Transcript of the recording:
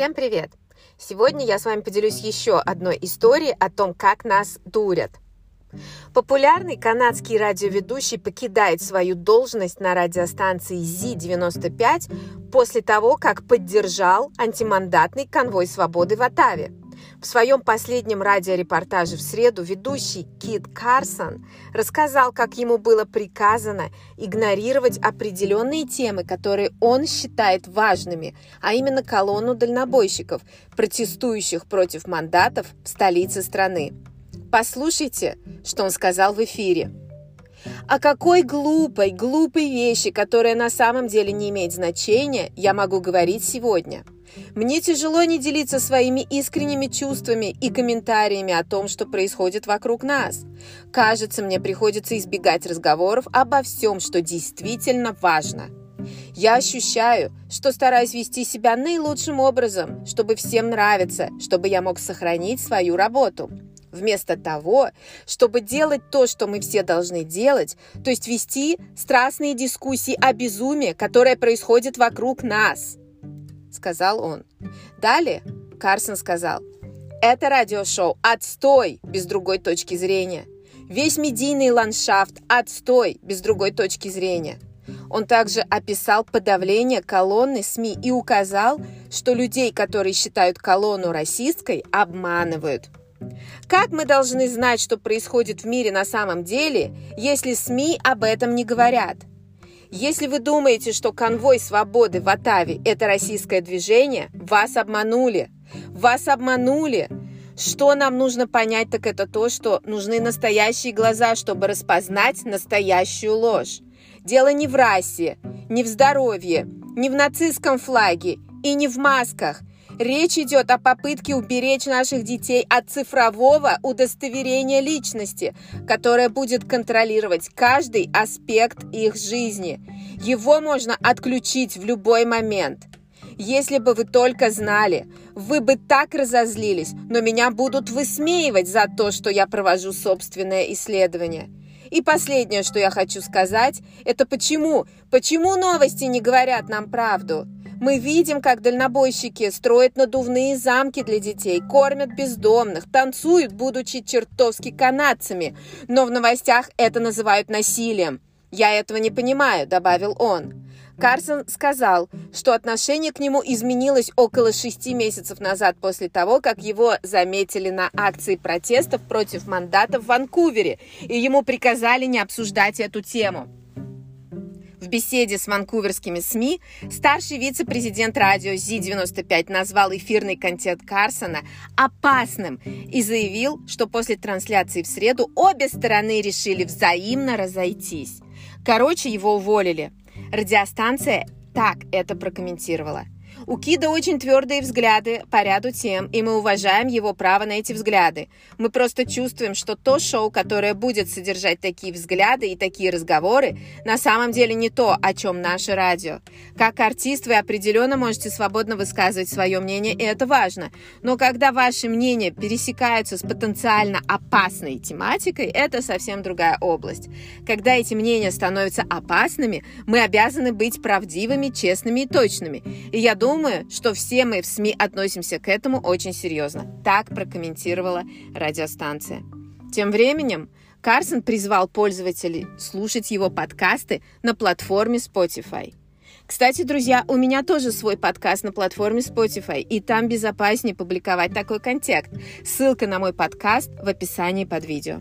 Всем привет! Сегодня я с вами поделюсь еще одной историей о том, как нас дурят. Популярный канадский радиоведущий покидает свою должность на радиостанции ЗИ-95 после того, как поддержал антимандатный конвой свободы в Оттаве. В своем последнем радиорепортаже в среду ведущий Кит Карсон рассказал, как ему было приказано игнорировать определенные темы, которые он считает важными, а именно колонну дальнобойщиков, протестующих против мандатов в столице страны. Послушайте, что он сказал в эфире. О какой глупой, глупой вещи, которая на самом деле не имеет значения, я могу говорить сегодня – мне тяжело не делиться своими искренними чувствами и комментариями о том, что происходит вокруг нас. Кажется, мне приходится избегать разговоров обо всем, что действительно важно. Я ощущаю, что стараюсь вести себя наилучшим образом, чтобы всем нравиться, чтобы я мог сохранить свою работу. Вместо того, чтобы делать то, что мы все должны делать, то есть вести страстные дискуссии о безумии, которое происходит вокруг нас –— сказал он. Далее Карсон сказал, «Это радиошоу отстой без другой точки зрения. Весь медийный ландшафт отстой без другой точки зрения». Он также описал подавление колонны СМИ и указал, что людей, которые считают колонну расистской, обманывают. Как мы должны знать, что происходит в мире на самом деле, если СМИ об этом не говорят? Если вы думаете, что конвой свободы в Атаве – это российское движение, вас обманули. Вас обманули. Что нам нужно понять, так это то, что нужны настоящие глаза, чтобы распознать настоящую ложь. Дело не в расе, не в здоровье, не в нацистском флаге и не в масках. Речь идет о попытке уберечь наших детей от цифрового удостоверения личности, которое будет контролировать каждый аспект их жизни. Его можно отключить в любой момент. Если бы вы только знали, вы бы так разозлились, но меня будут высмеивать за то, что я провожу собственное исследование. И последнее, что я хочу сказать, это почему? Почему новости не говорят нам правду? Мы видим, как дальнобойщики строят надувные замки для детей, кормят бездомных, танцуют, будучи чертовски канадцами. Но в новостях это называют насилием. «Я этого не понимаю», — добавил он. Карсон сказал, что отношение к нему изменилось около шести месяцев назад после того, как его заметили на акции протестов против мандата в Ванкувере, и ему приказали не обсуждать эту тему. В беседе с ванкуверскими СМИ старший вице-президент радио Зи-95 назвал эфирный контент Карсона опасным и заявил, что после трансляции в среду обе стороны решили взаимно разойтись. Короче, его уволили. Радиостанция так это прокомментировала – у Кида очень твердые взгляды по ряду тем, и мы уважаем его право на эти взгляды. Мы просто чувствуем, что то шоу, которое будет содержать такие взгляды и такие разговоры, на самом деле не то, о чем наше радио. Как артист вы определенно можете свободно высказывать свое мнение, и это важно. Но когда ваши мнения пересекаются с потенциально опасной тематикой, это совсем другая область. Когда эти мнения становятся опасными, мы обязаны быть правдивыми, честными и точными. И я думаю, Думаю, что все мы в СМИ относимся к этому очень серьезно. Так прокомментировала радиостанция. Тем временем Карсон призвал пользователей слушать его подкасты на платформе Spotify. Кстати, друзья, у меня тоже свой подкаст на платформе Spotify, и там безопаснее публиковать такой контекст. Ссылка на мой подкаст в описании под видео.